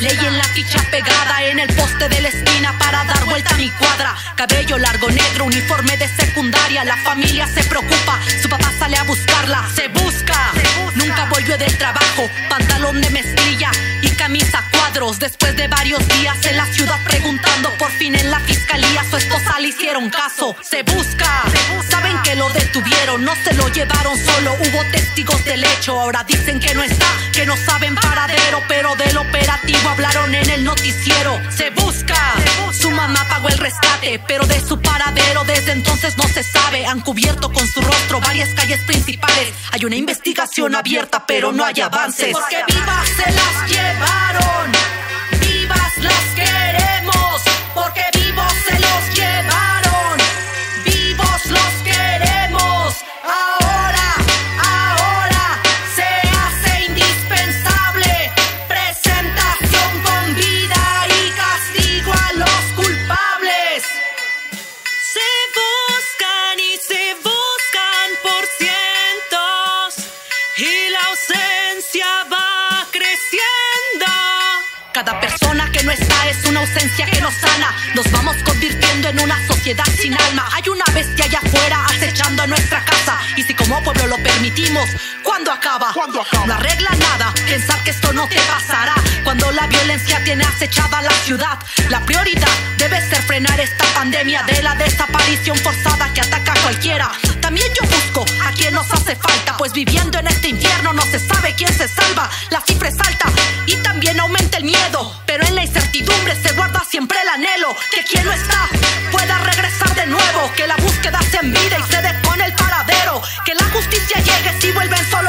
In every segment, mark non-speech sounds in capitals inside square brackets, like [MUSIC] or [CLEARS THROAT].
ley en la ficha pegada en el poste de la esquina para dar vuelta a mi cuadra. Cabello largo, negro, uniforme de secundaria. La familia se preocupa, su papá sale a buscarla. Se busca, nunca volvió del trabajo. Pantalón de mezclilla y camisa Después de varios días en la ciudad preguntando, por fin en la fiscalía su esposa le hicieron caso. Se busca, saben que lo detuvieron, no se lo llevaron solo. Hubo testigos del hecho, ahora dicen que no está, que no saben paradero, pero del operativo hablaron en el noticiero. Se busca, su mamá pagó el rescate, pero de su paradero desde entonces no se sabe. Han cubierto con su rostro varias calles principales. Hay una investigación abierta, pero no hay avances. Porque vivas se las llevaron, Yeah. Ausencia que nos sana. Nos vamos convirtiendo en una sociedad sin alma. Hay una bestia allá afuera acechando a nuestra casa. Y si como pueblo lo permitimos, ¿cuándo acaba? No arregla nada pensar que esto no te pasará. Cuando la violencia tiene acechada la ciudad, la prioridad debe ser frenar esta pandemia de la desaparición forzada que ataca a cualquiera. También yo busco a quien nos hace falta, pues viviendo en este infierno no se sabe quién se salva. La cifra es alta y también aumenta el miedo, el anhelo que quien no está pueda regresar de nuevo, que la búsqueda se envide y se depone el paradero, que la justicia llegue si vuelven solo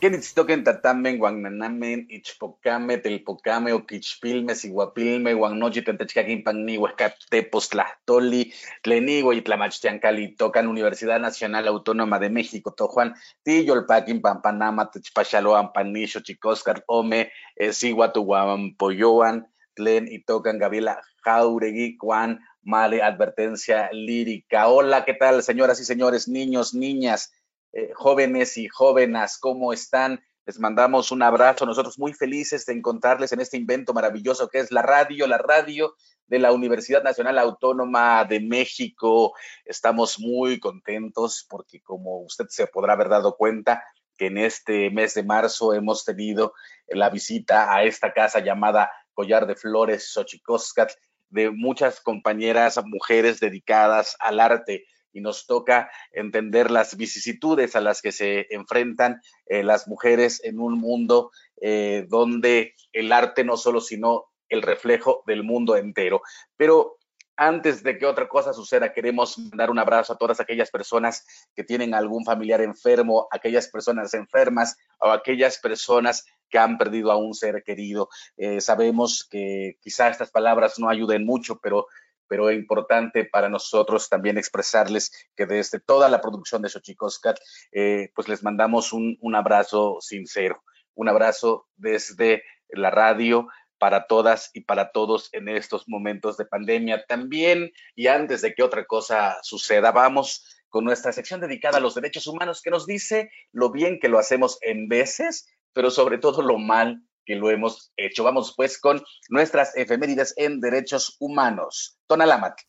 Quenitztoquen tatamen, guananamen, ichpocame, telpocame, oquichpilme, siguapilme, guannochi, tentechcaquin, panni, huescatepos, tlahtoli, tlenigua y tlamachtiancali, tocan Universidad Nacional Autónoma de México, Tojuan, Tiyolpaquin, Pampanama, Techpachaloan, Panisho, Chicoscar, Ome, Siguatuguampoyoan, Tlen y tocan Gabriela Jauregui, Juan, Male, advertencia lírica. Hola, ¿qué tal, señoras y señores, niños, niñas? Eh, jóvenes y jóvenes, ¿cómo están? Les mandamos un abrazo. Nosotros muy felices de encontrarles en este invento maravilloso que es la radio, la radio de la Universidad Nacional Autónoma de México. Estamos muy contentos porque como usted se podrá haber dado cuenta, que en este mes de marzo hemos tenido la visita a esta casa llamada Collar de Flores Xochicóscat de muchas compañeras mujeres dedicadas al arte y nos toca entender las vicisitudes a las que se enfrentan eh, las mujeres en un mundo eh, donde el arte no solo sino el reflejo del mundo entero. Pero antes de que otra cosa suceda, queremos dar un abrazo a todas aquellas personas que tienen algún familiar enfermo, aquellas personas enfermas o aquellas personas que han perdido a un ser querido. Eh, sabemos que quizá estas palabras no ayuden mucho, pero pero es importante para nosotros también expresarles que desde toda la producción de Xochicoscat, eh, pues les mandamos un, un abrazo sincero, un abrazo desde la radio para todas y para todos en estos momentos de pandemia. También, y antes de que otra cosa suceda, vamos con nuestra sección dedicada a los derechos humanos que nos dice lo bien que lo hacemos en veces, pero sobre todo lo mal que lo hemos hecho. Vamos pues con nuestras efemérides en derechos humanos. Tonalámatl.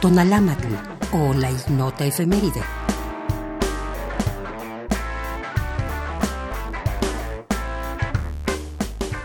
Tonalámatl o la ignota efeméride.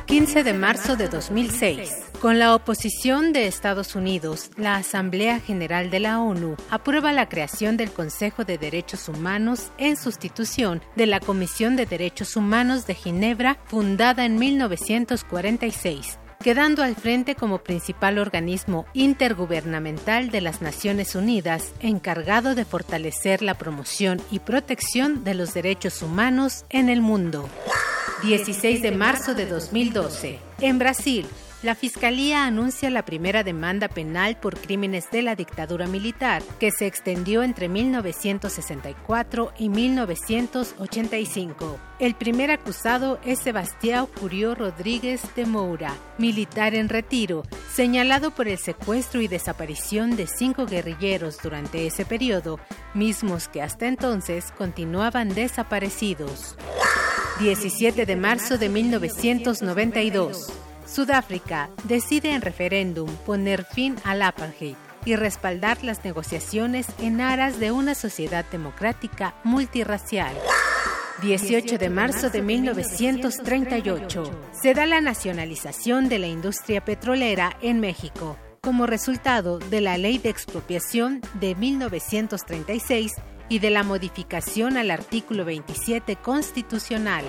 15 de marzo de 2006. Con la oposición de Estados Unidos, la Asamblea General de la ONU aprueba la creación del Consejo de Derechos Humanos en sustitución de la Comisión de Derechos Humanos de Ginebra, fundada en 1946 quedando al frente como principal organismo intergubernamental de las Naciones Unidas encargado de fortalecer la promoción y protección de los derechos humanos en el mundo. 16 de marzo de 2012. En Brasil, la Fiscalía anuncia la primera demanda penal por crímenes de la dictadura militar, que se extendió entre 1964 y 1985. El primer acusado es Sebastião Curió Rodríguez de Moura, militar en retiro, señalado por el secuestro y desaparición de cinco guerrilleros durante ese periodo, mismos que hasta entonces continuaban desaparecidos. 17 de marzo de 1992. Sudáfrica decide en referéndum poner fin al apartheid y respaldar las negociaciones en aras de una sociedad democrática multirracial. 18 de marzo de 1938. Se da la nacionalización de la industria petrolera en México como resultado de la Ley de Expropiación de 1936 y de la modificación al artículo 27 constitucional.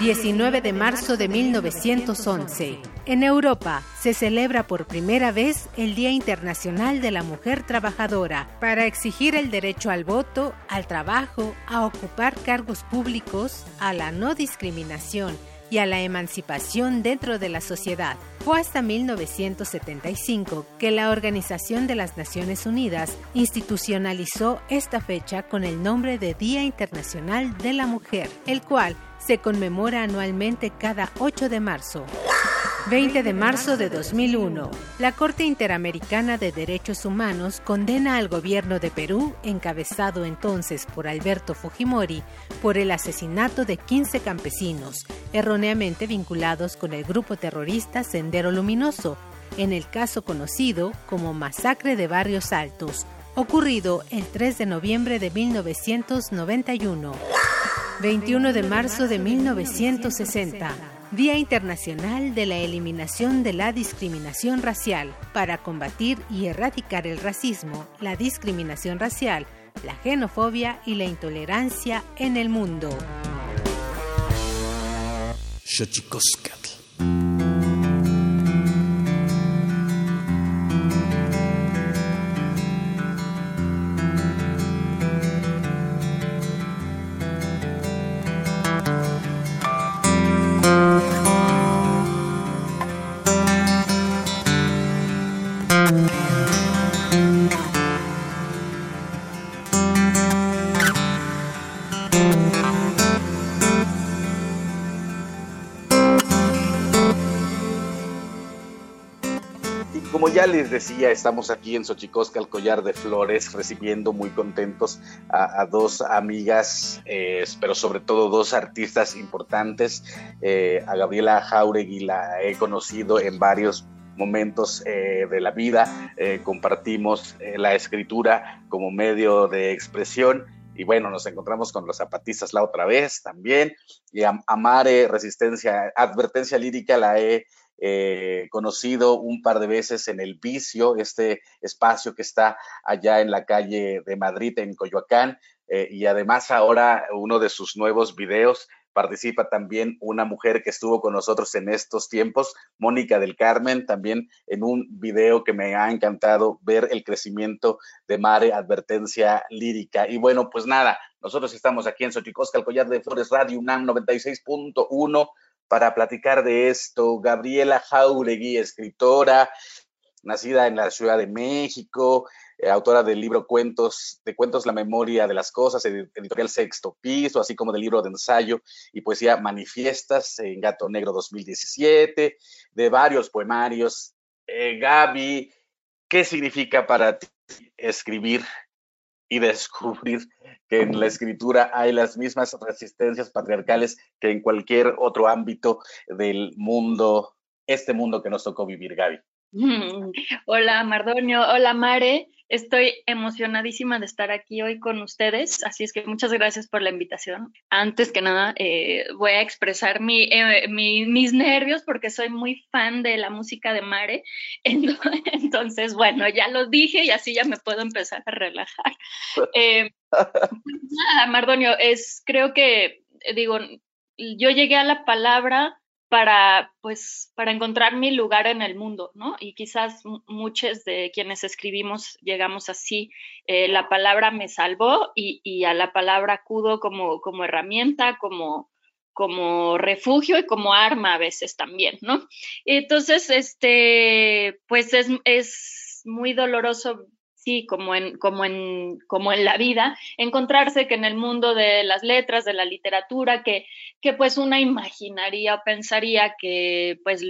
19 de marzo de 1911. En Europa se celebra por primera vez el Día Internacional de la Mujer Trabajadora para exigir el derecho al voto, al trabajo, a ocupar cargos públicos, a la no discriminación y a la emancipación dentro de la sociedad. Fue hasta 1975 que la Organización de las Naciones Unidas institucionalizó esta fecha con el nombre de Día Internacional de la Mujer, el cual se conmemora anualmente cada 8 de marzo. 20 de marzo de 2001, la Corte Interamericana de Derechos Humanos condena al gobierno de Perú, encabezado entonces por Alberto Fujimori, por el asesinato de 15 campesinos, erróneamente vinculados con el grupo terrorista Sendero Luminoso, en el caso conocido como Masacre de Barrios Altos, ocurrido el 3 de noviembre de 1991. 21 de marzo de 1960 Día Internacional de la Eliminación de la Discriminación Racial para combatir y erradicar el racismo, la discriminación racial, la xenofobia y la intolerancia en el mundo. Ya les decía, estamos aquí en Xochicosca, el collar de flores, recibiendo muy contentos a, dos amigas, eh, pero sobre todo dos artistas importantes. Eh, a Gabriela Jauregui la he conocido en varios momentos eh, de la vida, compartimos la escritura como medio de expresión. Y bueno, nos encontramos con los zapatistas la otra vez también, y a Amare Resistencia, Advertencia Lírica la he eh, conocido un par de veces en El Vicio, este espacio que está allá en la calle de Madrid, en Coyoacán, eh, y además ahora uno de sus nuevos videos participa también una mujer que estuvo con nosotros en estos tiempos, Mónica del Carmen, también en un video que me ha encantado ver el crecimiento de Mare Advertencia Lírica. Y bueno, pues nada, nosotros estamos aquí en Xochicosca, el collar de Flores Radio UNAM 96.1 para platicar de esto. Gabriela Jauregui, escritora, nacida en la Ciudad de México, eh, autora del libro Cuentos, de Cuentos La Memoria de las Cosas, editorial Sexto Piso, así como del libro de ensayo y poesía Manifiestas en Gato Negro 2017, de varios poemarios. Eh, Gaby, ¿qué significa para ti escribir y descubrir que en la escritura hay las mismas resistencias patriarcales que en cualquier otro ámbito del mundo, este mundo que nos tocó vivir, Gaby. [LAUGHS] Hola Mardonio, hola Mare. Estoy emocionadísima de estar aquí hoy con ustedes, así es que muchas gracias por la invitación. Antes que nada, eh, voy a expresar eh, mis nervios porque soy muy fan de la música de Mare. [LAUGHS] Entonces, bueno, ya lo dije y así ya me puedo empezar a relajar. [LAUGHS] Eh, nada, Mardonio, es, creo que, digo, yo llegué a la palabra para, pues, para encontrar mi lugar en el mundo, ¿no? Y quizás muchos de quienes escribimos llegamos así. Eh, la palabra me salvó y, y, a la palabra acudo como, como herramienta, como, como refugio y como arma a veces también, ¿no? Entonces, este, pues es, es muy doloroso como en, como en, como en la vida, encontrarse que en el mundo de las letras, de la literatura, que, que pues una imaginaría o pensaría que pues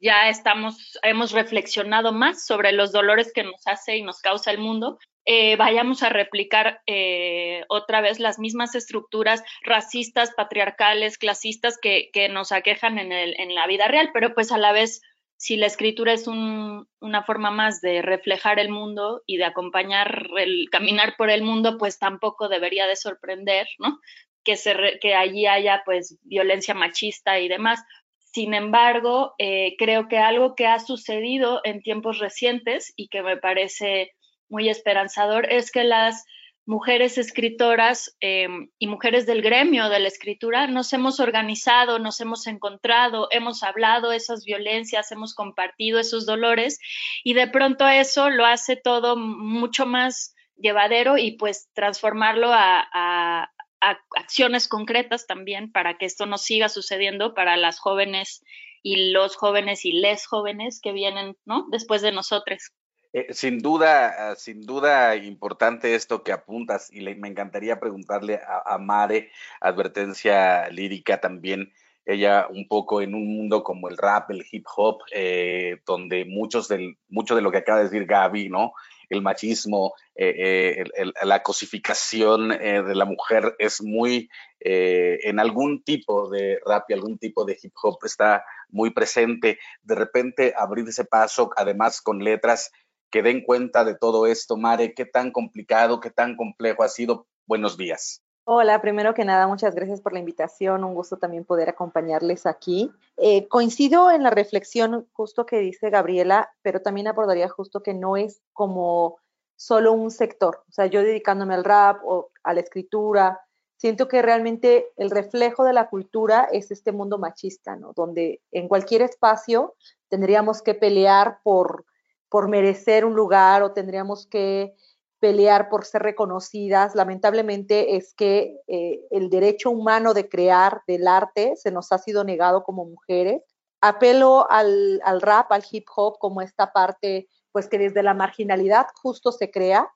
ya estamos, hemos reflexionado más sobre los dolores que nos hace y nos causa el mundo, eh, vayamos a replicar eh, otra vez las mismas estructuras racistas, patriarcales, clasistas que, que nos aquejan en, el, en la vida real, pero pues a la vez si la escritura es una forma más de reflejar el mundo y de acompañar el caminar por el mundo, pues tampoco debería de sorprender, ¿no? Que, se que allí haya pues violencia machista y demás. Sin embargo, eh, creo que algo que ha sucedido en tiempos recientes y que me parece muy esperanzador es que las mujeres escritoras eh, y mujeres del gremio de la escritura nos hemos organizado, nos hemos encontrado, hemos hablado esas violencias, hemos compartido esos dolores y de pronto eso lo hace todo mucho más llevadero y pues transformarlo a, acciones concretas también para que esto no siga sucediendo para las jóvenes y los jóvenes y les jóvenes que vienen. Después de nosotros. Eh, sin duda, ah, sin duda importante esto que apuntas y me encantaría preguntarle a, Mare, advertencia lírica también, ella un poco en un mundo como el rap, el hip hop, eh, donde muchos del, mucho de lo que acaba de decir Gaby, ¿no? El machismo, eh, la cosificación de la mujer es muy, en algún tipo de rap y algún tipo de hip hop está muy presente. De repente abrir ese paso, además con letras que den cuenta de todo esto. Mare, ¿qué tan complicado, qué tan complejo ha sido? Buenos días. Hola, primero que nada, muchas gracias por la invitación. Un gusto también poder acompañarles aquí. Eh, coincido en la reflexión justo que dice Gabriela, pero también abordaría justo que no es como solo un sector. O sea, yo dedicándome al rap o a la escritura, siento que realmente el reflejo de la cultura es este mundo machista, ¿no? Donde en cualquier espacio tendríamos que pelear por por merecer un lugar o tendríamos que pelear por ser reconocidas. Lamentablemente es que eh, el derecho humano de crear del arte se nos ha sido negado como mujeres. Apelo al, al rap, al hip hop como esta parte, pues que desde la marginalidad justo se crea,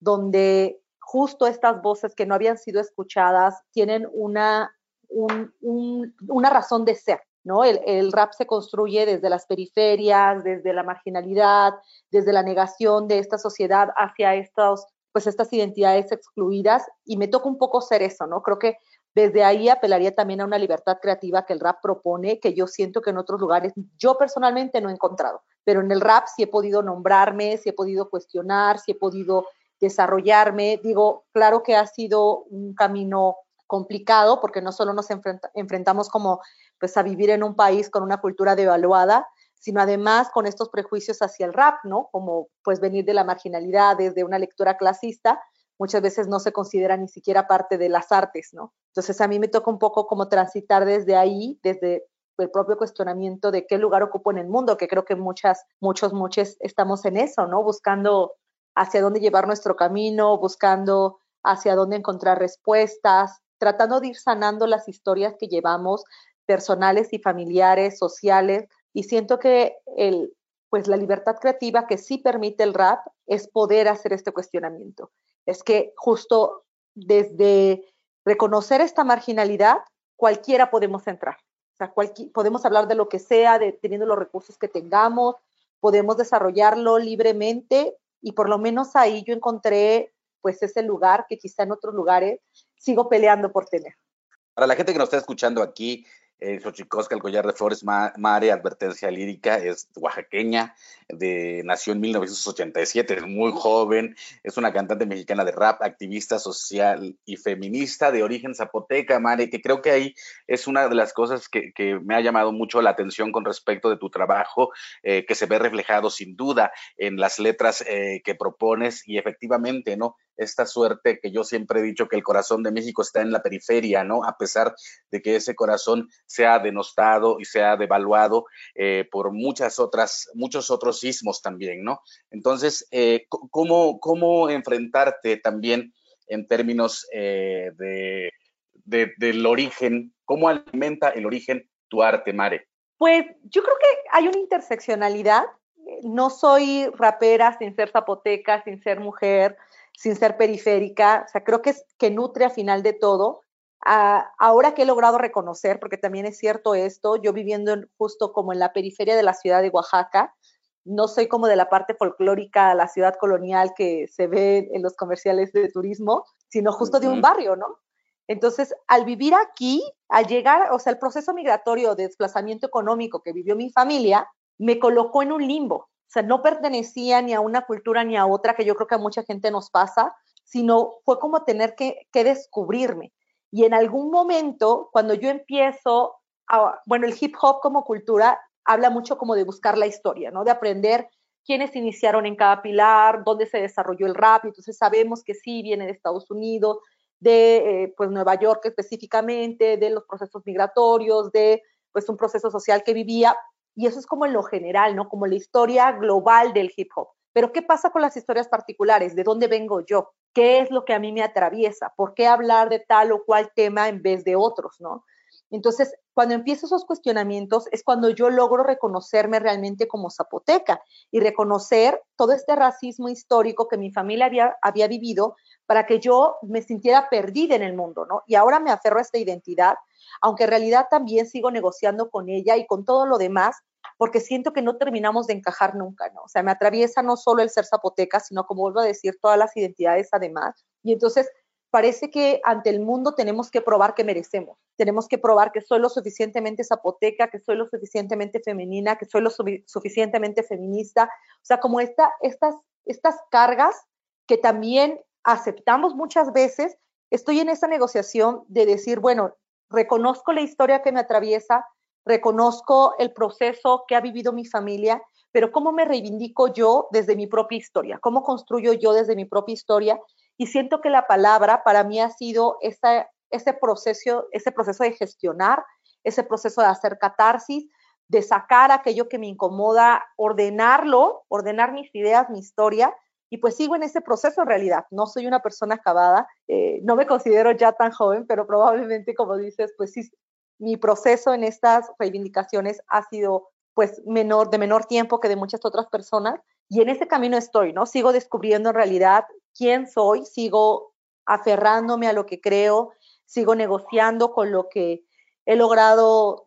donde justo estas voces que no habían sido escuchadas tienen una, una razón de ser. ¿No? El, rap se construye desde las periferias, desde la marginalidad, desde la negación de esta sociedad hacia estos, pues estas identidades excluidas y me toca un poco ser eso, ¿no? Creo que desde ahí apelaría también a una libertad creativa que el rap propone, que yo siento que en otros lugares yo personalmente no he encontrado, pero en el rap sí he podido nombrarme, sí he podido cuestionar, sí he podido desarrollarme. Digo, claro que ha sido un camino complicado porque no solo nos enfrentamos como pues a vivir en un país con una cultura devaluada, sino además con estos prejuicios hacia el rap, ¿no? Como pues venir de la marginalidad, desde una lectura clasista, muchas veces no se considera ni siquiera parte de las artes, ¿no? Entonces a mí me toca un poco como transitar desde ahí, desde el propio cuestionamiento de qué lugar ocupo en el mundo, que creo que muchas, muchos, muchos estamos en eso, ¿no? Buscando hacia dónde llevar nuestro camino, buscando hacia dónde encontrar respuestas, tratando de ir sanando las historias que llevamos, personales y familiares, sociales, y siento que el, pues la libertad creativa que sí permite el rap es poder hacer este cuestionamiento. Es que justo desde reconocer esta marginalidad, cualquiera podemos entrar. O sea, podemos hablar de lo que sea, de, teniendo los recursos que tengamos, podemos desarrollarlo libremente y por lo menos ahí yo encontré pues ese lugar que quizá en otros lugares sigo peleando por tener. Para la gente que nos está escuchando aquí, eh, el collar de flores Mare, advertencia lírica, es oaxaqueña, de, nació en 1987, es muy joven, es una cantante mexicana de rap, activista social y feminista de origen zapoteca, Mare, que creo que ahí es una de las cosas que, me ha llamado mucho la atención con respecto de tu trabajo, eh, que se ve reflejado sin duda en las letras eh, que propones y efectivamente, ¿no? Esta suerte que yo siempre he dicho que el corazón de México está en la periferia, ¿no? A pesar de que ese corazón sea denostado y sea devaluado eh, por muchas otras, muchos otros sismos también, ¿no? Entonces, eh, ¿cómo, ¿cómo, enfrentarte también en términos eh, de, del origen? ¿Cómo alimenta el origen tu arte, Mare? Pues yo creo que hay una interseccionalidad. No soy rapera sin ser zapoteca, sin ser mujer, sin ser periférica. O sea, creo que es que nutre a final de todo. ahora que he logrado reconocer, porque también es cierto esto, yo viviendo justo como en la periferia de la ciudad de Oaxaca, no soy como de la parte folclórica, la ciudad colonial que se ve en los comerciales de turismo, sino justo de un barrio, ¿no? Entonces, al vivir aquí, al llegar, o sea, el proceso migratorio de desplazamiento económico que vivió mi familia, me colocó en un limbo. O sea, no pertenecía ni a una cultura ni a otra, que yo creo que a mucha gente nos pasa, sino fue como tener que, descubrirme. Y en algún momento, cuando yo empiezo, a, bueno, el hip hop como cultura habla mucho como de buscar la historia, ¿no? De aprender quiénes iniciaron en cada pilar, dónde se desarrolló el rap, entonces sabemos que sí viene de Estados Unidos, de eh, pues Nueva York específicamente, de los procesos migratorios, de pues un proceso social que vivía, y eso es como en lo general, ¿no? Como la historia global del hip hop. Pero ¿qué pasa con las historias particulares? ¿De dónde vengo yo? ¿Qué es lo que a mí me atraviesa? ¿Por qué hablar de tal o cual tema en vez de otros, no? Entonces, cuando empiezo esos cuestionamientos es cuando yo logro reconocerme realmente como zapoteca y reconocer todo este racismo histórico que mi familia había, había vivido para que yo me sintiera perdida en el mundo, ¿no? Y ahora me aferro a esta identidad aunque en realidad también sigo negociando con ella y con todo lo demás, porque siento que no terminamos de encajar nunca, ¿no? O sea, me atraviesa no solo el ser zapoteca, sino como vuelvo a decir, todas las identidades además. Y entonces parece que ante el mundo tenemos que probar que merecemos, tenemos que probar que soy lo suficientemente zapoteca, que soy lo suficientemente femenina, que soy lo suficientemente feminista, o sea, como esta, estas, estas cargas que también aceptamos muchas veces, estoy en esa negociación de decir, bueno, reconozco la historia que me atraviesa, reconozco el proceso que ha vivido mi familia, pero cómo me reivindico yo desde mi propia historia, cómo construyo yo desde mi propia historia. Y siento que la palabra para mí ha sido ese, proceso, ese proceso de gestionar, ese proceso de hacer catarsis, de sacar aquello que me incomoda, ordenarlo, ordenar mis ideas, mi historia y pues sigo en ese proceso en realidad. No soy una persona acabada, eh, no me considero ya tan joven, pero probablemente, como dices, pues sí, mi proceso en estas reivindicaciones ha sido pues menor, de menor tiempo que de muchas otras personas. Y en ese camino estoy, ¿no? Sigo descubriendo en realidad quién soy, sigo aferrándome a lo que creo, sigo negociando con lo que he logrado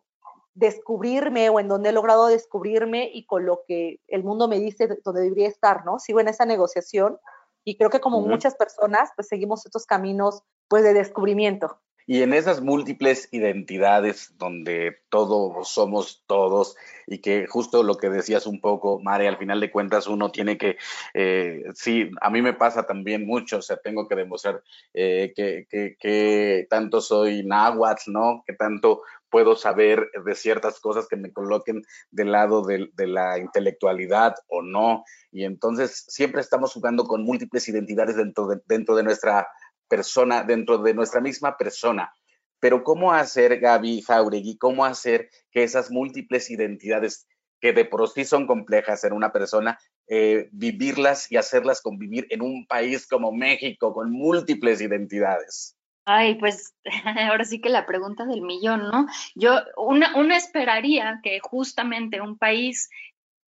descubrirme o en donde he logrado descubrirme y con lo que el mundo me dice donde debería estar, ¿no? Sigo en esa negociación y creo que como muchas personas, pues seguimos estos caminos, pues, de descubrimiento. Y en esas múltiples identidades donde todos somos todos y que justo lo que decías un poco, Mare, al final de cuentas uno tiene que, eh, sí, a mí me pasa también mucho, o sea, tengo que demostrar eh, que, que, que, tanto soy náhuatl, ¿no? Que tanto puedo saber de ciertas cosas que me coloquen del lado de, la intelectualidad o no. Y entonces siempre estamos jugando con múltiples identidades dentro de, dentro de nuestra persona, dentro de nuestra misma persona. Pero ¿cómo hacer, Gaby Jauregui, cómo hacer que esas múltiples identidades que de por sí son complejas en una persona, eh, vivirlas y hacerlas convivir en un país como México con múltiples identidades? Ay, pues [LAUGHS] ahora sí que la pregunta del millón, ¿no? Yo, una, esperaría que justamente un país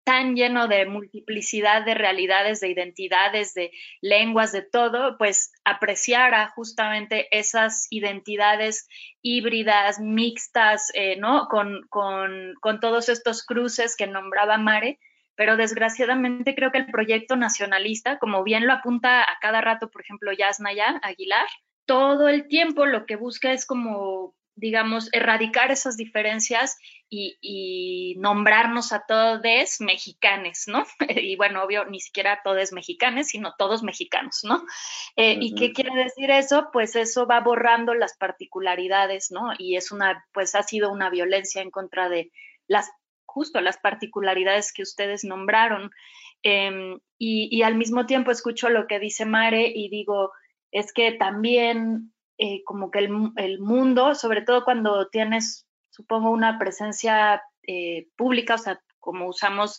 tan lleno de multiplicidad de realidades, de identidades, de lenguas, de todo, pues apreciara justamente esas identidades híbridas, mixtas, eh, ¿no? Con, con, con todos estos cruces que nombraba Mare, pero desgraciadamente creo que el proyecto nacionalista, como bien lo apunta a cada rato, por ejemplo, Yasnaya Aguilar, todo el tiempo lo que busca es como digamos, erradicar esas diferencias y, nombrarnos a todos mexicanes, ¿no? [LAUGHS] y bueno, obvio, ni siquiera todos mexicanes, sino todos mexicanos, ¿no? Eh, ¿Y qué quiere decir eso? Pues eso va borrando las particularidades, ¿no? Y es una, pues ha sido una violencia en contra de las, justo las particularidades que ustedes nombraron. Em, y, y al mismo tiempo escucho lo que dice Mare y digo, es que también eh, como que el, mundo, sobre todo cuando tienes, supongo, una presencia eh, pública, o sea, como usamos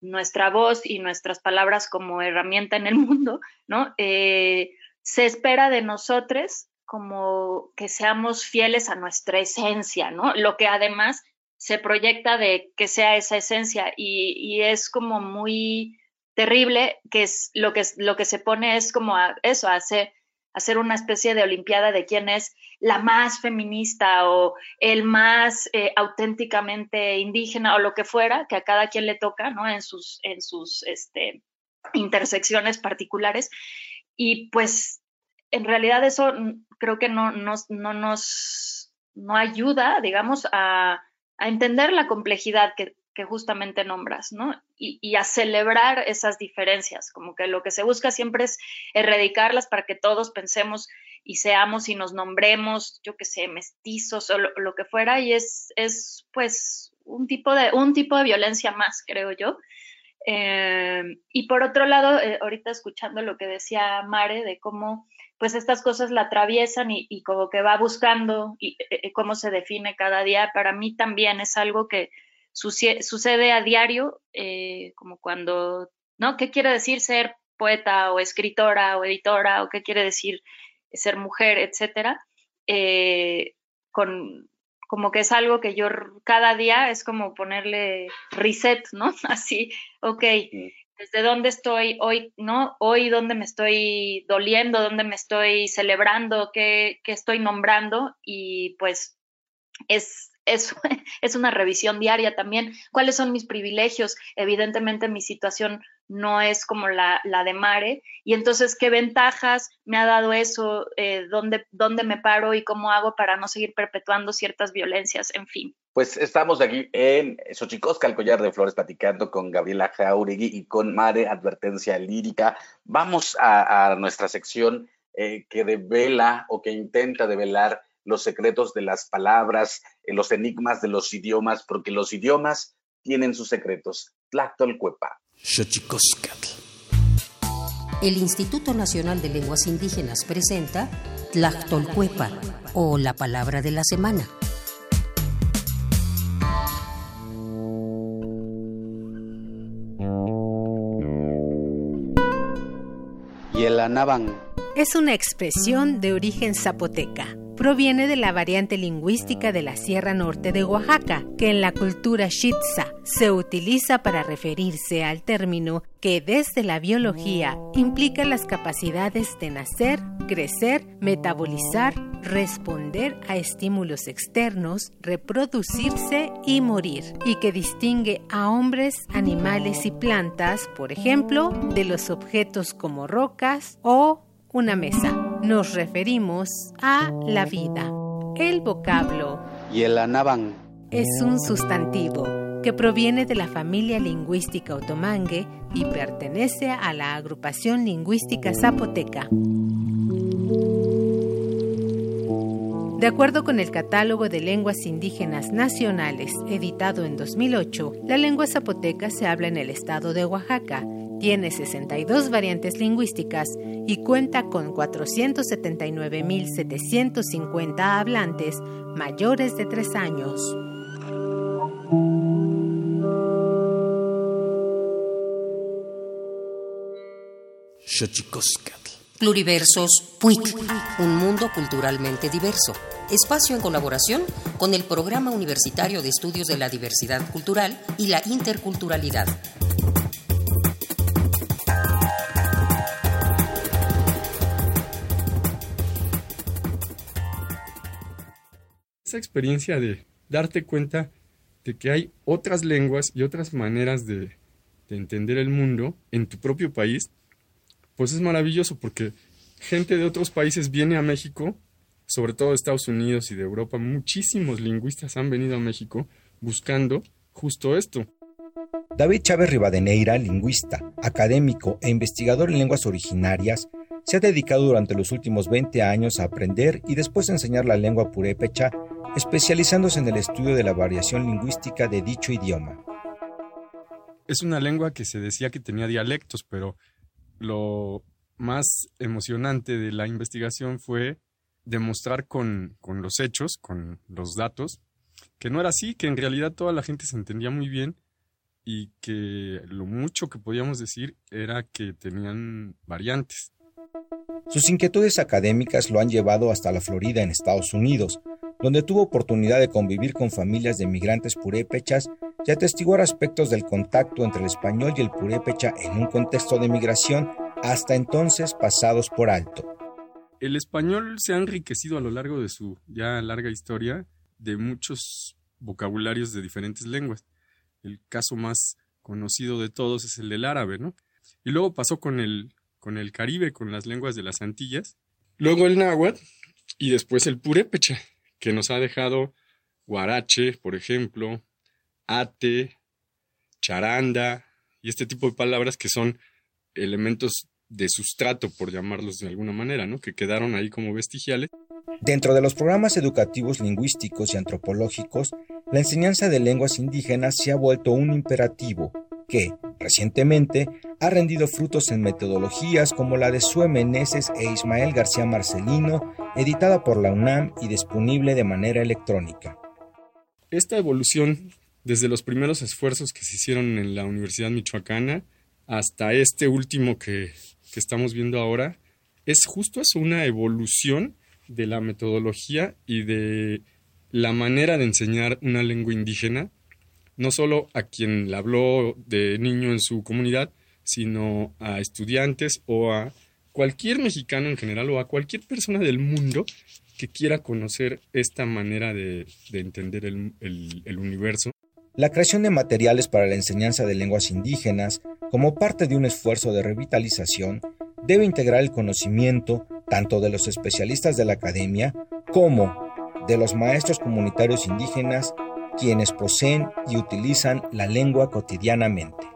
nuestra voz y nuestras palabras como herramienta en el [LAUGHS] mundo, ¿no? Eh, se espera de nosotros como que seamos fieles a nuestra esencia, ¿no? Lo que además se proyecta de que sea esa esencia y, es como muy terrible que es lo que lo que se pone es como a eso, hace hacer una especie de olimpiada de quién es la más feminista o el más eh, auténticamente indígena o lo que fuera, que a cada quien le toca, ¿no? En sus, en sus este, intersecciones particulares. Y pues en realidad eso creo que no, nos, no nos no ayuda, digamos, a, a entender la complejidad que, que justamente nombras, ¿no? Y, a celebrar esas diferencias, como que lo que se busca siempre es erradicarlas para que todos pensemos y seamos y nos nombremos, yo que sé, mestizos o lo, que fuera, y es, es pues un tipo, de, un tipo de violencia más, creo yo. Eh, y por otro lado, eh, ahorita escuchando lo que decía Mare de cómo pues estas cosas la atraviesan y, como que va buscando y, eh, cómo se define cada día, para mí también es algo que, sucede a diario, eh, como cuando, ¿no? ¿Qué quiere decir ser poeta o escritora o editora o qué quiere decir ser mujer, etcétera? Eh, con, como que es algo que yo cada día es como ponerle reset, ¿no? [LAUGHS] Así, ok, desde dónde estoy hoy, ¿no? Hoy dónde me estoy doliendo, dónde me estoy celebrando, qué, qué estoy nombrando y pues es es, [LAUGHS] es una revisión diaria también. ¿Cuáles son mis privilegios? Evidentemente mi situación no es como la, la de Mare. Y entonces, ¿qué ventajas me ha dado eso? Eh, ¿dónde, ¿Dónde me paro y cómo hago para no seguir perpetuando ciertas violencias? En fin. Pues estamos aquí en Xochicosca, el collar de flores, platicando con Gabriela Jauregui y con Mare Advertencia Lírica. Vamos a, nuestra sección eh, que devela o que intenta develar los secretos de las palabras, eh, los enigmas de los idiomas, porque los idiomas tienen sus secretos. Tlactolcuepa. El Instituto Nacional de Lenguas Indígenas presenta Tlactolcuepa o la palabra de la semana. Y el anaban. Es una expresión de origen zapoteca proviene de la variante lingüística de la Sierra Norte de Oaxaca, que en la cultura Shitza se utiliza para referirse al término que desde la biología implica las capacidades de nacer, crecer, metabolizar, responder a estímulos externos, reproducirse y morir, y que distingue a hombres, animales y plantas, por ejemplo, de los objetos como rocas o una mesa. Nos referimos a la vida. El vocablo y el anaban es un sustantivo que proviene de la familia lingüística otomangue y pertenece a la agrupación lingüística zapoteca. De acuerdo con el Catálogo de Lenguas Indígenas Nacionales, editado en 2008, la lengua zapoteca se habla en el estado de Oaxaca tiene 62 variantes lingüísticas y cuenta con 479.750 hablantes mayores de 3 años. Pluriversos PUIC, un mundo culturalmente diverso. Espacio en colaboración con el Programa Universitario de Estudios de la Diversidad Cultural y la Interculturalidad. Experiencia de darte cuenta de que hay otras lenguas y otras maneras de, de entender el mundo en tu propio país, pues es maravilloso porque gente de otros países viene a México, sobre todo de Estados Unidos y de Europa, muchísimos lingüistas han venido a México buscando justo esto. David Chávez Rivadeneira, lingüista, académico e investigador en lenguas originarias, se ha dedicado durante los últimos 20 años a aprender y después a enseñar la lengua purépecha, especializándose en el estudio de la variación lingüística de dicho idioma. Es una lengua que se decía que tenía dialectos, pero lo más emocionante de la investigación fue demostrar con, con los hechos, con los datos, que no era así, que en realidad toda la gente se entendía muy bien y que lo mucho que podíamos decir era que tenían variantes. Sus inquietudes académicas lo han llevado hasta la Florida en Estados Unidos, donde tuvo oportunidad de convivir con familias de migrantes purépechas y atestiguar aspectos del contacto entre el español y el purépecha en un contexto de migración hasta entonces pasados por alto. El español se ha enriquecido a lo largo de su ya larga historia de muchos vocabularios de diferentes lenguas. El caso más conocido de todos es el del árabe, ¿no? Y luego pasó con el, con el Caribe, con las lenguas de las Antillas, luego el náhuatl y después el purépecha, que nos ha dejado guarache, por ejemplo, ate, charanda y este tipo de palabras que son elementos de sustrato, por llamarlos de alguna manera, ¿no? Que quedaron ahí como vestigiales. Dentro de los programas educativos lingüísticos y antropológicos, la enseñanza de lenguas indígenas se ha vuelto un imperativo que, recientemente, ha rendido frutos en metodologías como la de Sue Meneses e Ismael García Marcelino, editada por la UNAM y disponible de manera electrónica. Esta evolución, desde los primeros esfuerzos que se hicieron en la Universidad Michoacana hasta este último que, que estamos viendo ahora, es justo una evolución de la metodología y de la manera de enseñar una lengua indígena, no solo a quien habló de niño en su comunidad, sino a estudiantes o a cualquier mexicano en general o a cualquier persona del mundo que quiera conocer esta manera de, entender el universo. La creación de materiales para la enseñanza de lenguas indígenas, como parte de un esfuerzo de revitalización, debe integrar el conocimiento tanto de los especialistas de la academia como de los maestros comunitarios indígenas quienes poseen y utilizan la lengua cotidianamente.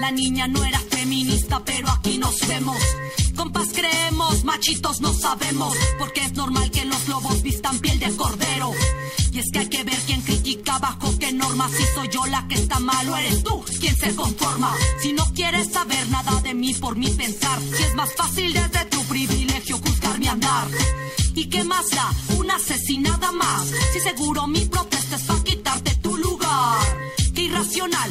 La niña no era feminista, pero aquí nos vemos. Compas creemos, machitos no sabemos, porque es normal que los lobos vistan piel de cordero. Y es que hay que ver quién critica bajo qué normas. Si soy yo la que está mal o eres tú quien se conforma. Si no quieres saber nada de mí por mi pensar, si es más fácil desde tu privilegio juzgar mi andar. ¿Y qué más da? Una asesinada más. Si seguro mi protesta es para quitarte tu lugar. Qué irracional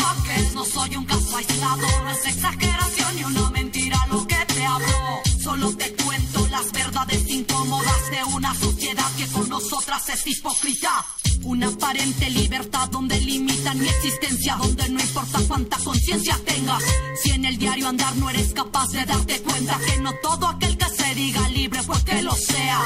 no soy un caso aislado, no es exageración ni una mentira lo que te hablo. Solo te cuento las verdades incómodas de una sociedad que con nosotras es hipócrita. Una aparente libertad donde limitan mi existencia, donde no importa cuánta conciencia tengas. Si en el diario andar no eres capaz de darte cuenta que no todo aquel que se diga libre pues que lo sea.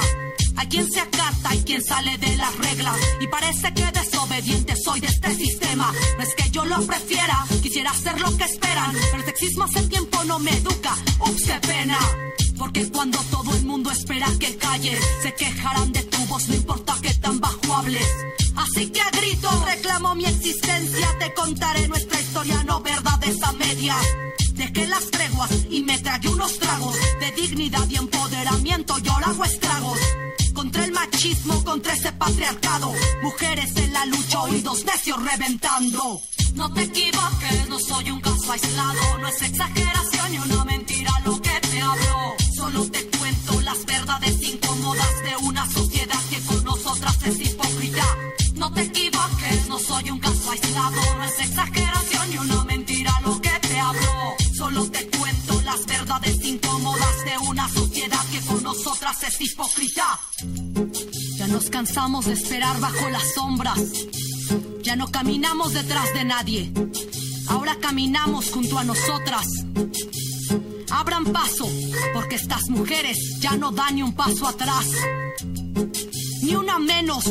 Hay quien se acata y quien sale de las reglas. Y parece que desobediente soy de este sistema. No es que yo lo prefiera, quisiera hacer lo que esperan. Pero el sexismo hace tiempo no me educa. Ups, qué pena. Porque cuando todo el mundo espera que calles, se quejarán de tu voz, no importa que tan bajo hables. Así que a grito reclamo mi existencia, te contaré nuestra historia, no verdades a medias. dejé las treguas y me tragué unos tragos de dignidad y empoderamiento. Yo hago estragos contra el machismo, contra ese patriarcado. Mujeres en la lucha, oídos necios reventando. No te equivoques, no soy un caso aislado, no es exageración ni una mentira lo que te hablo. Solo te cuento las verdades incómodas de una sociedad que con nosotras es hipócrita. No te equivoques, no soy un caso aislado, no es exageración ni una mentira lo que te hablo. Solo te cuento las verdades incómodas de una sociedad que con nosotras es hipócrita. Nos cansamos de esperar bajo las sombras. Ya no caminamos detrás de nadie. Ahora caminamos junto a nosotras. Abran paso, porque estas mujeres ya no dan ni un paso atrás. Ni una menos,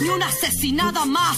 ni una asesinada más.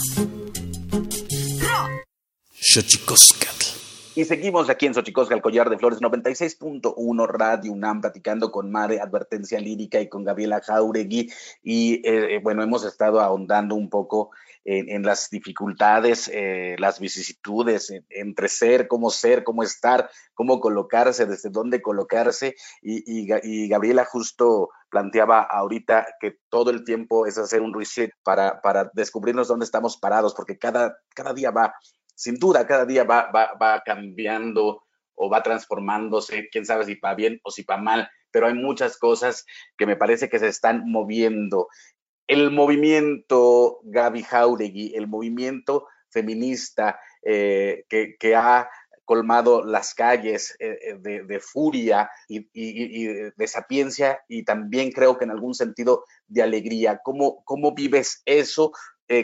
Y seguimos aquí en Xochicosca, el collar de flores 96.1 Radio UNAM, platicando con Mare Advertencia Lírica y con Gabriela Jauregui. Y eh, bueno, hemos estado ahondando un poco en, las dificultades, eh, las vicisitudes entre ser, cómo ser, cómo estar, cómo colocarse, desde dónde colocarse. Y, y, Gabriela justo planteaba ahorita que todo el tiempo es hacer un reset para, para descubrirnos dónde estamos parados, porque cada, cada día va sin duda cada día va, cambiando o va transformándose, quién sabe si para bien o si para mal, pero hay muchas cosas que me parece que se están moviendo. El movimiento Gaby Jauregui, el movimiento feminista eh, que, ha colmado las calles eh, eh, de, furia y, de sapiencia y también creo que en algún sentido de alegría. ¿Cómo, cómo vives eso?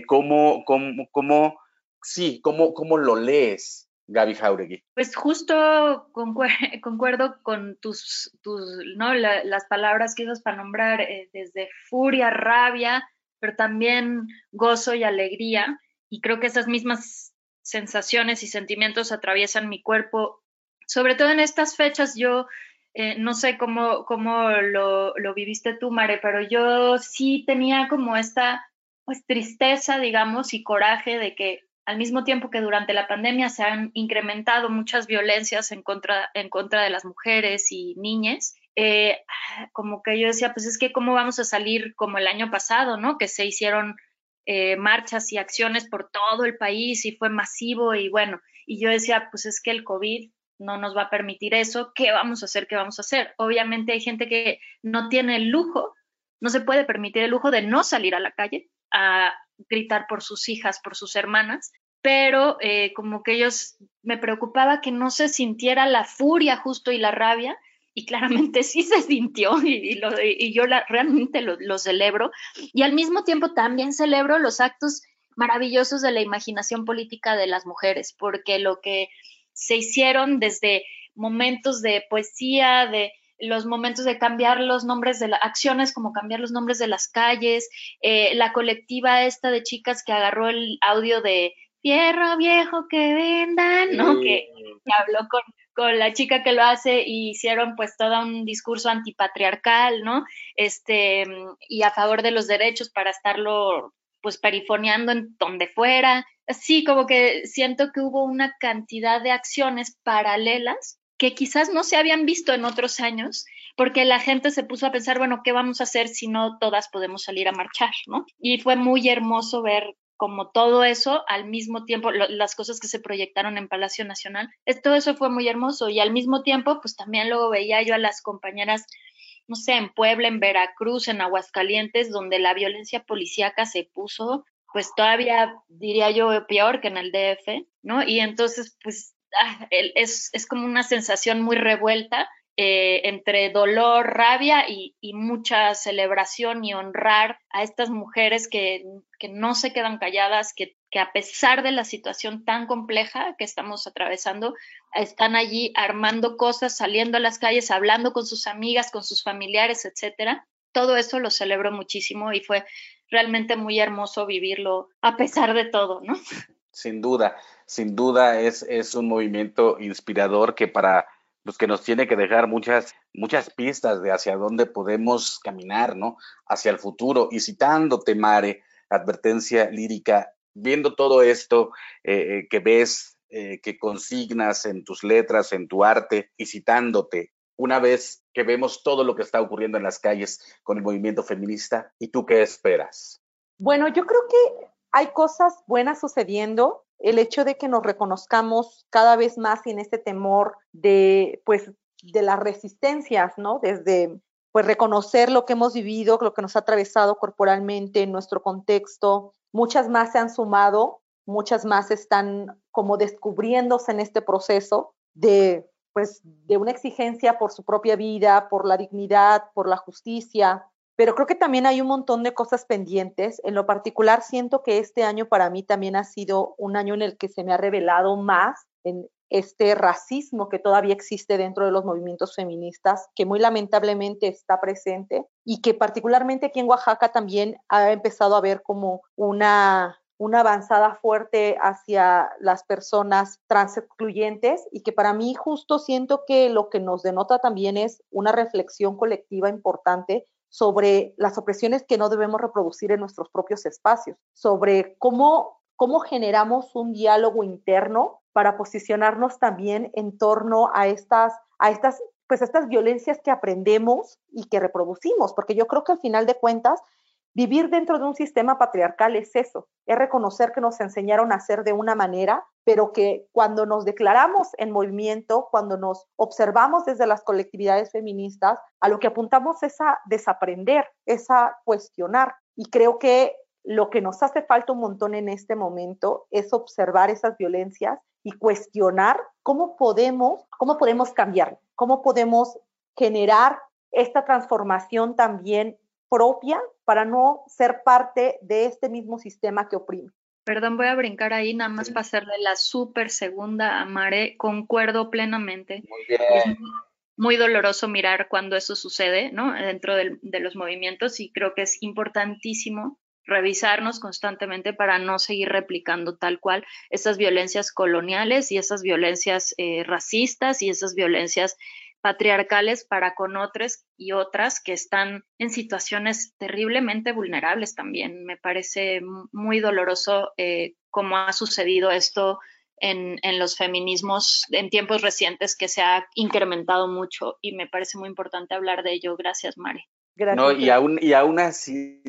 ¿Cómo, cómo, cómo sí, ¿cómo, cómo lo lees, Gaby Jauregui? Pues justo [LAUGHS] concuerdo con tus, tus ¿no? las palabras que usas para nombrar, eh, desde furia, rabia, pero también gozo y alegría. Y creo que esas mismas sensaciones y sentimientos atraviesan mi cuerpo, sobre todo en estas fechas. Yo eh, no sé cómo, cómo lo, lo, viviste tú, Mare, pero yo sí tenía como esta pues tristeza, digamos, y coraje de que al mismo tiempo que durante la pandemia se han incrementado muchas violencias en contra, en contra de las mujeres y niñas, eh, como que yo decía, pues es que cómo vamos a salir como el año pasado, ¿no? Que se hicieron eh, marchas y acciones por todo el país y fue masivo y bueno, y yo decía, pues es que el COVID no nos va a permitir eso, ¿qué vamos a hacer? ¿Qué vamos a hacer? Obviamente hay gente que no tiene el lujo, no se puede permitir el lujo de no salir a la calle gritar por sus hijas, por sus hermanas, pero eh, como que ellos me preocupaba que no se sintiera la furia justo y la rabia, y claramente sí se sintió y, y, yo realmente lo, lo, celebro, y al mismo tiempo también celebro los actos maravillosos de la imaginación política de las mujeres, porque lo que se hicieron desde momentos de poesía, de los momentos de cambiar los nombres de las acciones, como cambiar los nombres de las calles, eh, la colectiva esta de chicas que agarró el audio de Fierro viejo que vendan, ¿no? Que, habló con, con, la chica que lo hace y hicieron pues todo un discurso antipatriarcal, ¿no? Este, y a favor de los derechos para estarlo pues perifoneando en donde fuera. Así como que siento que hubo una cantidad de acciones paralelas que quizás no se habían visto en otros años, porque la gente se puso a pensar, bueno, ¿qué vamos a hacer si no todas podemos salir a marchar, ¿no? Y fue muy hermoso ver como todo eso al mismo tiempo, las cosas que se proyectaron en Palacio Nacional, todo eso fue muy hermoso y al mismo tiempo, pues también luego veía yo a las compañeras, no sé, en Puebla, en Veracruz, en Aguascalientes, donde la violencia policíaca se puso, pues todavía diría yo peor que en el DF, ¿no? Y entonces, pues es, es como una sensación muy revuelta eh, entre dolor, rabia y, mucha celebración y honrar a estas mujeres que, no se quedan calladas, que, a pesar de la situación tan compleja que estamos atravesando, están allí armando cosas, saliendo a las calles, hablando con sus amigas, con sus familiares, etcétera. Todo eso lo celebro muchísimo y fue realmente muy hermoso vivirlo a pesar de todo, ¿no? Sin duda, sin duda es, es un movimiento inspirador que para pues que nos tiene que dejar muchas, muchas pistas de hacia dónde podemos caminar, ¿no? Hacia el futuro. Y citándote, Mare, advertencia lírica, viendo todo esto eh, eh, que ves eh, que consignas en tus letras, en tu arte y citándote, una vez que vemos todo lo que está ocurriendo en las calles con el movimiento feminista, ¿y tú qué esperas? Bueno, yo creo que hay cosas buenas sucediendo. El hecho de que nos reconozcamos cada vez más en este temor de, pues, de las resistencias, ¿no? Desde, pues, reconocer lo que hemos vivido, lo que nos ha atravesado corporalmente en nuestro contexto. Muchas más se han sumado, muchas más están como descubriéndose en este proceso de, pues, de una exigencia por su propia vida, por la dignidad, por la justicia, pero creo que también hay un montón de cosas pendientes. En lo particular, siento que este año para mí también ha sido un año en el que se me ha revelado más en este racismo que todavía existe dentro de los movimientos feministas, que muy lamentablemente está presente y que particularmente aquí en Oaxaca también ha empezado a ver como una una avanzada fuerte hacia las personas trans excluyentes y que para mí justo siento que lo que nos denota también es una reflexión colectiva importante sobre las opresiones que no debemos reproducir en nuestros propios espacios, sobre cómo, cómo generamos un diálogo interno para posicionarnos también en torno a estas, a estas, pues estas violencias que aprendemos y que reproducimos, porque yo creo que al final de cuentas Vivir dentro de un sistema patriarcal es eso, es reconocer que nos enseñaron a hacer de una manera, pero que cuando nos declaramos en movimiento, cuando nos observamos desde las colectividades feministas, a lo que apuntamos es a desaprender, es a cuestionar. Y creo que lo que nos hace falta un montón en este momento es observar esas violencias y cuestionar cómo podemos, cómo podemos cambiar, cómo podemos generar esta transformación también propia para no ser parte de este mismo sistema que oprime. Perdón, voy a brincar ahí nada más para hacerle la súper segunda a Mare. Concuerdo plenamente. Muy bien. muy doloroso mirar cuando eso sucede, ¿no? Dentro de los movimientos y creo que es importantísimo revisarnos constantemente para no seguir replicando tal cual esas violencias coloniales y esas violencias eh, racistas y esas violencias patriarcales para con otros y otras que están en situaciones terriblemente vulnerables también. Me parece muy doloroso eh, cómo ha sucedido esto en, en, los feminismos en tiempos recientes que se ha incrementado mucho y me parece muy importante hablar de ello. Gracias, Mare. Gracias. No, y aún, y aún así,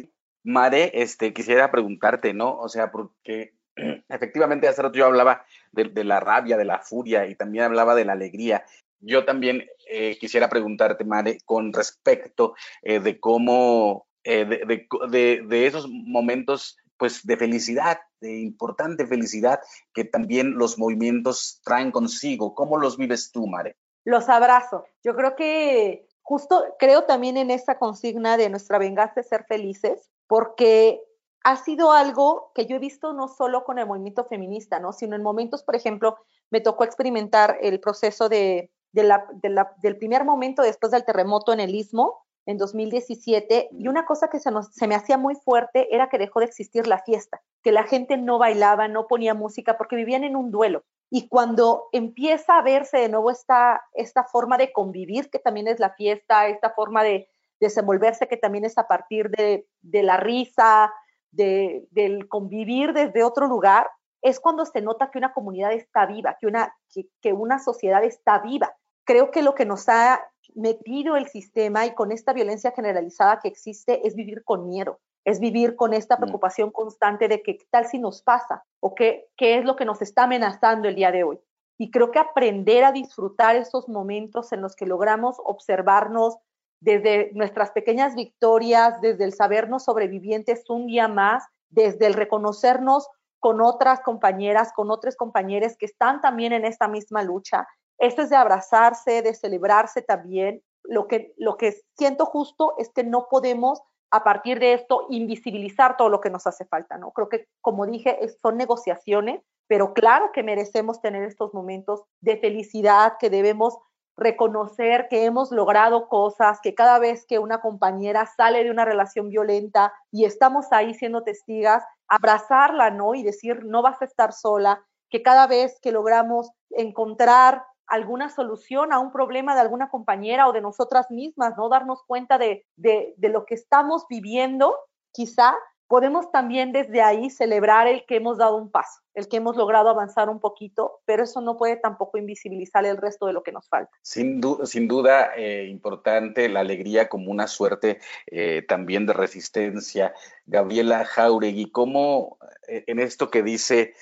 Mare, este, quisiera preguntarte, ¿no? O sea, porque [CLEARS THROAT] efectivamente hace rato yo hablaba de, de, la rabia, de la furia y también hablaba de la alegría. Yo también eh, quisiera preguntarte, Mare, con respecto eh, de cómo, eh, de, de, esos momentos pues de felicidad, de importante felicidad que también los movimientos traen consigo. ¿Cómo los vives tú, Mare? Los abrazo. Yo creo que justo creo también en esa consigna de nuestra venganza de ser felices, porque ha sido algo que yo he visto no solo con el movimiento feminista, ¿no? sino en momentos, por ejemplo, me tocó experimentar el proceso de del primer momento después del terremoto en el istmo en 2017 y una cosa que se, me hacía muy fuerte era que dejó de existir la fiesta, que la gente no bailaba, no ponía música porque vivían en un duelo. Y cuando empieza a verse de nuevo esta, esta forma de convivir, que también es la fiesta, esta forma de desenvolverse, que también es a partir de, la risa, de, del convivir desde otro lugar, es cuando se nota que una comunidad está viva, que una, que, una sociedad está viva. Creo que lo que nos ha metido el sistema y con esta violencia generalizada que existe es vivir con miedo, es vivir con esta mm. preocupación constante de que qué tal si nos pasa o qué, qué es lo que nos está amenazando el día de hoy. Y creo que aprender a disfrutar esos momentos en los que logramos observarnos desde nuestras pequeñas victorias, desde el sabernos sobrevivientes un día más, desde el reconocernos con otras compañeras, con otros compañeros que están también en esta misma lucha. Esto es de abrazarse, de celebrarse también. Lo que, lo que siento justo es que no podemos a partir de esto invisibilizar todo lo que nos hace falta, ¿no? Creo que, como dije, son negociaciones, pero claro que merecemos tener estos momentos de felicidad, que debemos reconocer que hemos logrado cosas, que cada vez que una compañera sale de una relación violenta y estamos ahí siendo testigas, abrazarla, ¿no? Y decir, no vas a estar sola, que cada vez que logramos encontrar alguna solución a un problema de alguna compañera o de nosotras mismas, ¿no? Darnos cuenta de, de, de lo que estamos viviendo, quizá podemos también desde ahí celebrar el que hemos dado un paso, el que hemos logrado avanzar un poquito, pero eso no puede tampoco invisibilizar el resto de lo que nos falta. Sin, duda, eh, importante la alegría como una suerte eh, también de resistencia. Gabriela Jauregui, ¿cómo eh, en esto que dice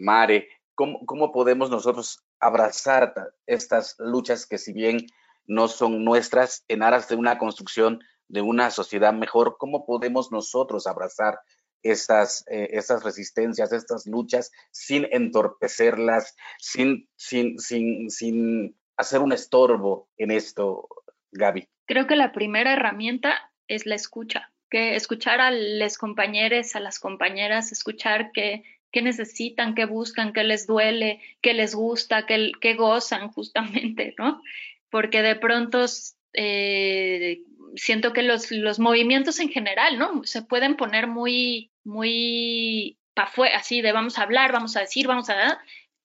Mare, ¿cómo, ¿cómo podemos nosotros abrazar estas luchas que si bien no son nuestras en aras de una construcción de una sociedad mejor, ¿cómo podemos nosotros abrazar estas, eh, estas resistencias, estas luchas, sin entorpecerlas, sin, sin, sin, sin hacer un estorbo en esto, Gaby? Creo que la primera herramienta es la escucha, que escuchar a los compañeros, a las compañeras, escuchar qué, qué necesitan, qué buscan, qué les duele, qué les gusta, qué, qué gozan [LAUGHS] justamente, ¿no? Porque de pronto eh, siento que los, los movimientos en general, ¿no? Se pueden poner muy, muy pa así de vamos a hablar, vamos a decir, vamos a,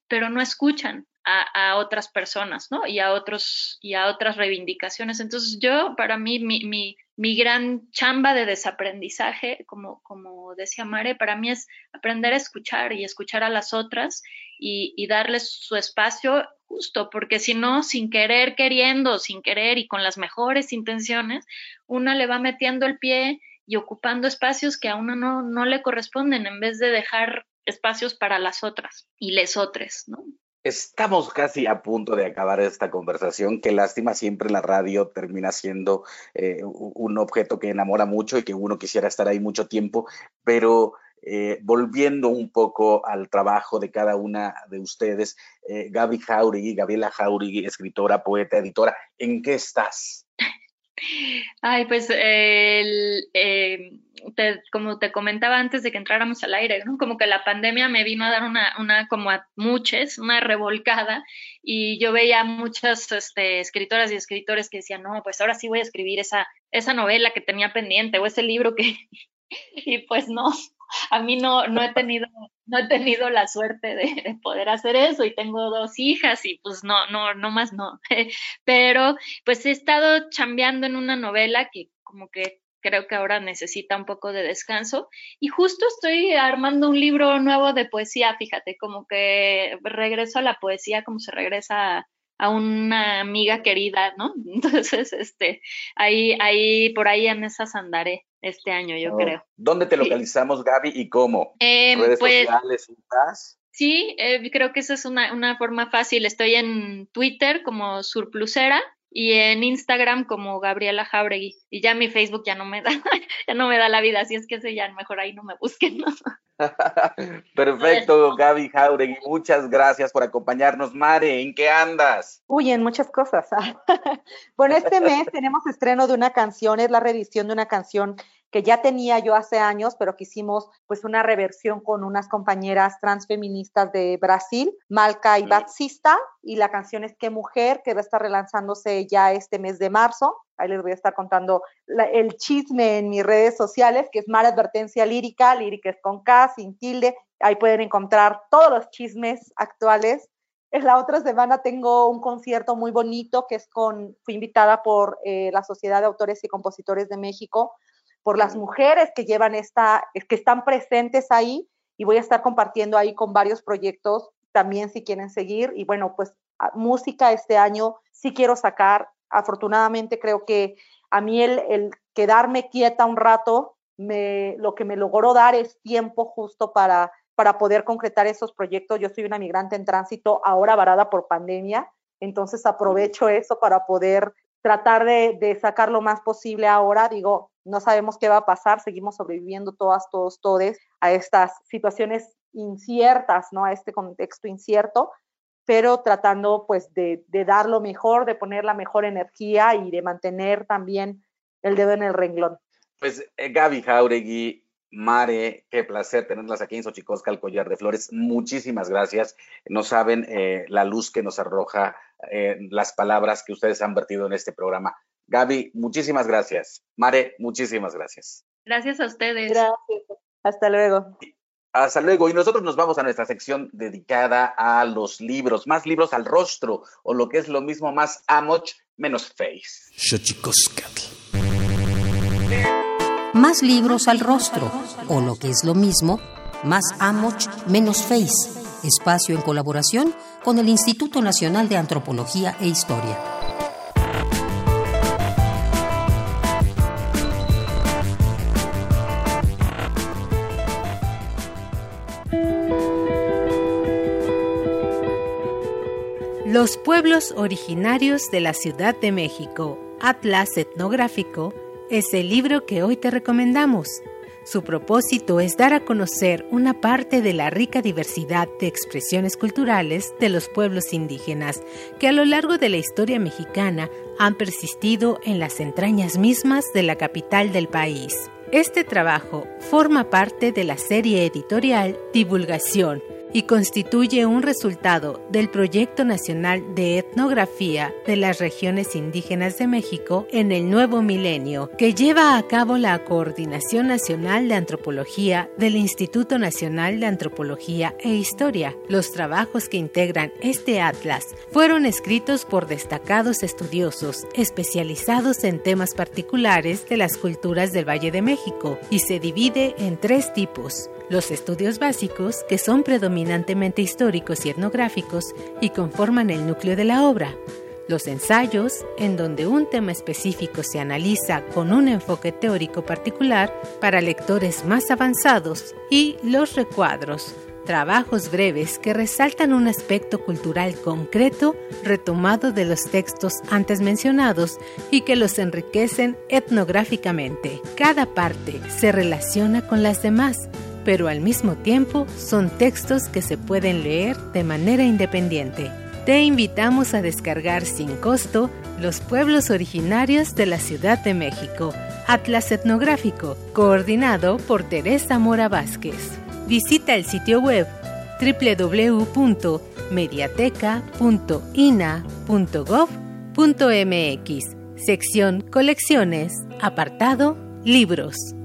pero no escuchan a, otras personas, ¿no? Y a otros, y a otras reivindicaciones. Entonces, yo, para mí, mi, mi, mi gran chamba de desaprendizaje, como, como decía Mare, para mí es aprender a escuchar y escuchar a las otras y, y darles su espacio justo, porque si no, sin querer, queriendo, sin querer y con las mejores intenciones, una le va metiendo el pie y ocupando espacios que a uno no, no le corresponden en vez de dejar espacios para las otras y les otras, ¿no? Estamos casi a punto de acabar esta conversación. Qué lástima, siempre la radio termina siendo eh, un objeto que enamora mucho y que uno quisiera estar ahí mucho tiempo, pero eh, volviendo un poco al trabajo de cada una de ustedes, eh, Gaby Jauregui, Gabriela Jauregui, escritora, poeta, editora, ¿en qué estás? [LAUGHS] Ay, pues eh, como te comentaba antes de que entráramos al aire, ¿no? como que la pandemia me vino a dar una, una como a muchos, una revolcada, y yo veía muchas este, escritoras y escritores que decían, no, pues ahora sí voy a escribir esa, esa novela que tenía pendiente o ese libro que... [LAUGHS] y pues no, a mí no, no he tenido, no he tenido la suerte de, poder hacer eso y tengo dos hijas y pues no, no, no más no. [LAUGHS] Pero pues he estado chambeando en una novela que como que creo que ahora necesita un poco de descanso y justo estoy armando un libro nuevo de poesía, fíjate, como que regreso a la poesía como se regresa a una amiga querida, ¿no? [LAUGHS] Entonces, este, ahí, ahí, por ahí en esas andaré este año, yo oh, creo. ¿Dónde te localizamos, Gaby, y cómo? Em, ¿Redes pues, sociales estás? Sí, eh, creo que esa es una, una forma fácil. Estoy en Twitter como Surplusera y en Instagram como Gabriela Jauregui. Y ya mi Facebook ya no me da, [LAUGHS] ya no me da la vida, así es que ese ya mejor ahí no me busquen. ¿no? [LAUGHS] Perfecto, Gaby Jauregui, muchas gracias por acompañarnos. Mare, ¿en qué andas? Uy, en muchas cosas. [LAUGHS] bueno, este mes tenemos estreno de una canción, es la reedición de una canción que ya tenía yo hace años, pero que hicimos pues una reversión con unas compañeras transfeministas de Brasil, Malca y Batsista, y la canción es Qué Mujer, que va a estar relanzándose ya este mes de marzo. Ahí les voy a estar contando el chisme en mis redes sociales, que es Mala Advertencia Lírica, lírica es con K, sin tilde. Ahí pueden encontrar todos los chismes actuales. En la otra semana tengo un concierto muy bonito que es con, fui invitada por eh, la Sociedad de Autores y Compositores de México por las mujeres que llevan esta, que están presentes ahí y voy a estar compartiendo ahí con varios proyectos también si quieren seguir y bueno, pues música este año sí quiero sacar. Afortunadamente creo que a mí el, el quedarme quieta un rato, me, lo que me logró dar es tiempo justo para, para poder concretar esos proyectos. Yo soy una migrante en tránsito ahora varada por pandemia, entonces aprovecho eso para poder tratar de, de sacar lo más posible ahora. Digo, no sabemos qué va a pasar, seguimos sobreviviendo todas, todos, todes a estas situaciones inciertas, ¿no? A este contexto incierto, pero tratando pues de, dar lo mejor, de poner la mejor energía y de mantener también el dedo en el renglón. Pues eh, Gaby Jauregui, Mare, qué placer tenerlas aquí en Xochicosca, el collar de flores. Muchísimas gracias. No saben eh, la luz que nos arroja eh, las palabras que ustedes han vertido en este programa. Gaby, muchísimas gracias. Mare, muchísimas gracias. Gracias a ustedes. Gracias. Hasta luego. Hasta luego. Y nosotros nos vamos a nuestra sección dedicada a los libros, más libros al rostro, o lo que es lo mismo, más amoch, menos face. Más libros al rostro, o lo que es lo mismo, más Amoch, menos Face, espacio en colaboración con el Instituto Nacional de Antropología e Historia. Los pueblos originarios de la Ciudad de México, Atlas Etnográfico, es el libro que hoy te recomendamos. Su propósito es dar a conocer una parte de la rica diversidad de expresiones culturales de los pueblos indígenas que a lo largo de la historia mexicana han persistido en las entrañas mismas de la capital del país. Este trabajo forma parte de la serie editorial Divulgación, y constituye un resultado del Proyecto Nacional de Etnografía de las Regiones Indígenas de México en el nuevo milenio, que lleva a cabo la Coordinación Nacional de Antropología del Instituto Nacional de Antropología e Historia. Los trabajos que integran este atlas fueron escritos por destacados estudiosos especializados en temas particulares de las culturas del Valle de México y se divide en tres tipos los estudios básicos, que son predominantemente históricos y etnográficos y conforman el núcleo de la obra, los ensayos, en donde un tema específico se analiza con un enfoque teórico particular para lectores más avanzados, y los recuadros, trabajos breves que resaltan un aspecto cultural concreto retomado de los textos antes mencionados y que los enriquecen etnográficamente. Cada parte se relaciona con las demás, pero al mismo tiempo son textos que se pueden leer de manera independiente. Te invitamos a descargar sin costo Los pueblos originarios de la Ciudad de México, Atlas Etnográfico, coordinado por Teresa Mora Vázquez. Visita el sitio web www.mediateca.ina.gov.mx, sección Colecciones, apartado Libros.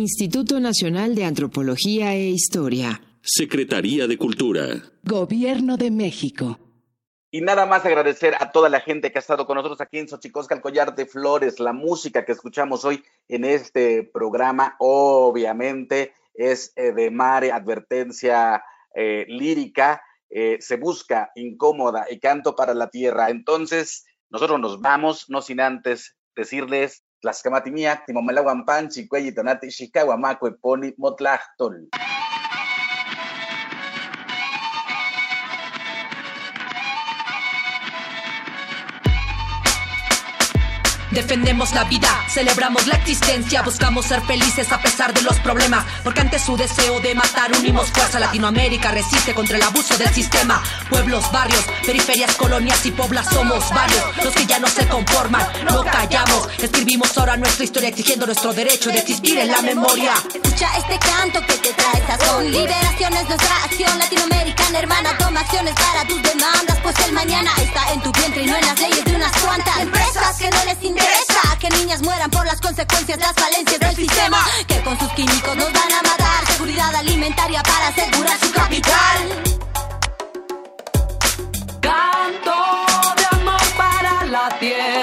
Instituto Nacional de Antropología e Historia. Secretaría de Cultura. Gobierno de México. Y nada más agradecer a toda la gente que ha estado con nosotros aquí en Xochicosca, el collar de flores, la música que escuchamos hoy en este programa, obviamente es eh, de Mare, advertencia eh, lírica, eh, se busca incómoda y canto para la tierra. Entonces, nosotros nos vamos, no sin antes decirles Tlaxcamatimiac, Timomelahuan Panchi, Cuelli, Tonati, Xicahua, Macue, Poni, Motlachtol. Defendemos la vida, celebramos la existencia, buscamos ser felices a pesar de los problemas, porque ante su deseo de matar unimos fuerza. Latinoamérica resiste contra el abuso del sistema. Pueblos, barrios, periferias, colonias y poblas somos varios, los que ya no se conforman, no callamos. Escribimos ahora nuestra historia exigiendo nuestro derecho de existir en la memoria. Escucha este canto que te trae sazón. Liberación es nuestra acción latinoamericana, hermana. Toma acciones para tus demandas, pues el mañana está en tu vientre y no en las leyes de unas cuantas empresas que no les interesan que niñas mueran por las consecuencias, las falencias del sistema, que con sus químicos nos van a matar. Seguridad alimentaria para asegurar su capital. Canto de amor para la tierra,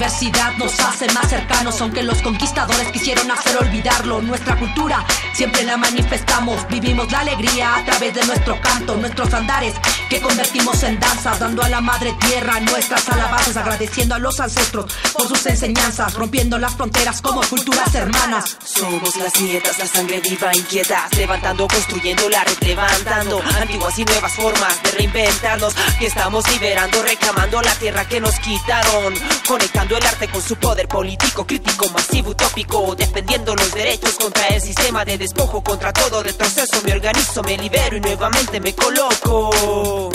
diversidad nos hace más cercanos, aunque los conquistadores quisieron hacer olvidarlo. Nuestra cultura siempre la manifestamos, vivimos la alegría a través de nuestro canto, nuestros andares que convertimos en danzas, dando a la madre tierra nuestras alabanzas, agradeciendo a los ancestros por sus enseñanzas, rompiendo las fronteras como culturas hermanas. Somos las nietas, la sangre viva, inquietas, levantando, construyendo la red, levantando antiguas y nuevas formas de reinventarnos, que estamos liberando, reclamando la tierra que nos quitaron conectando el arte con su poder político, crítico, masivo, utópico, defendiendo los derechos contra el sistema de despojo, contra todo retroceso, me organizo, me libero y nuevamente me coloco.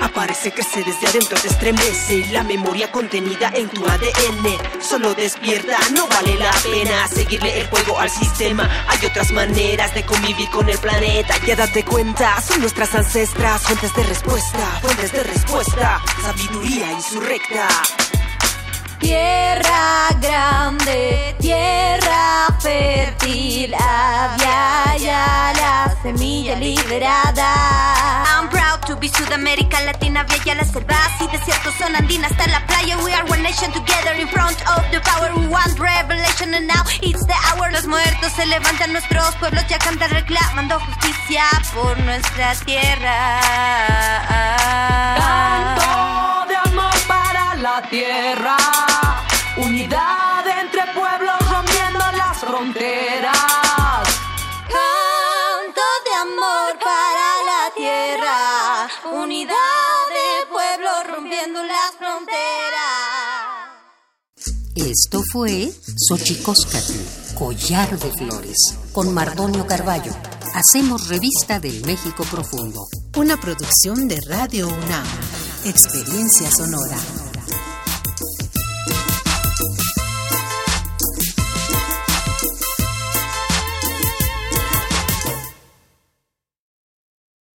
Aparece, crece desde adentro, te estremece la memoria contenida en tu ADN. Solo despierta, no vale la pena seguirle el juego al sistema. Hay otras maneras de convivir con el planeta. Ya date cuenta, son nuestras ancestras, fuentes de respuesta, fuentes de respuesta, sabiduría insurrecta. Tierra grande, tierra fértil, había ya la semilla liberada. I'm proud to be Sudamérica Latina, había ya las selvas y desiertos son andinas hasta la playa. We are one nation together in front of the power. We want revelation and now it's the hour. Los muertos se levantan, nuestros pueblos ya cantan reclamando justicia por nuestra tierra. Canto de amor para la tierra. Fronteras. Canto de amor para la tierra. Unidad de pueblos rompiendo las fronteras. Esto fue Xochicóscatl, Collar de Flores, con Mardonio Carballo. Hacemos revista del México Profundo. Una producción de Radio UNAM. Experiencia sonora.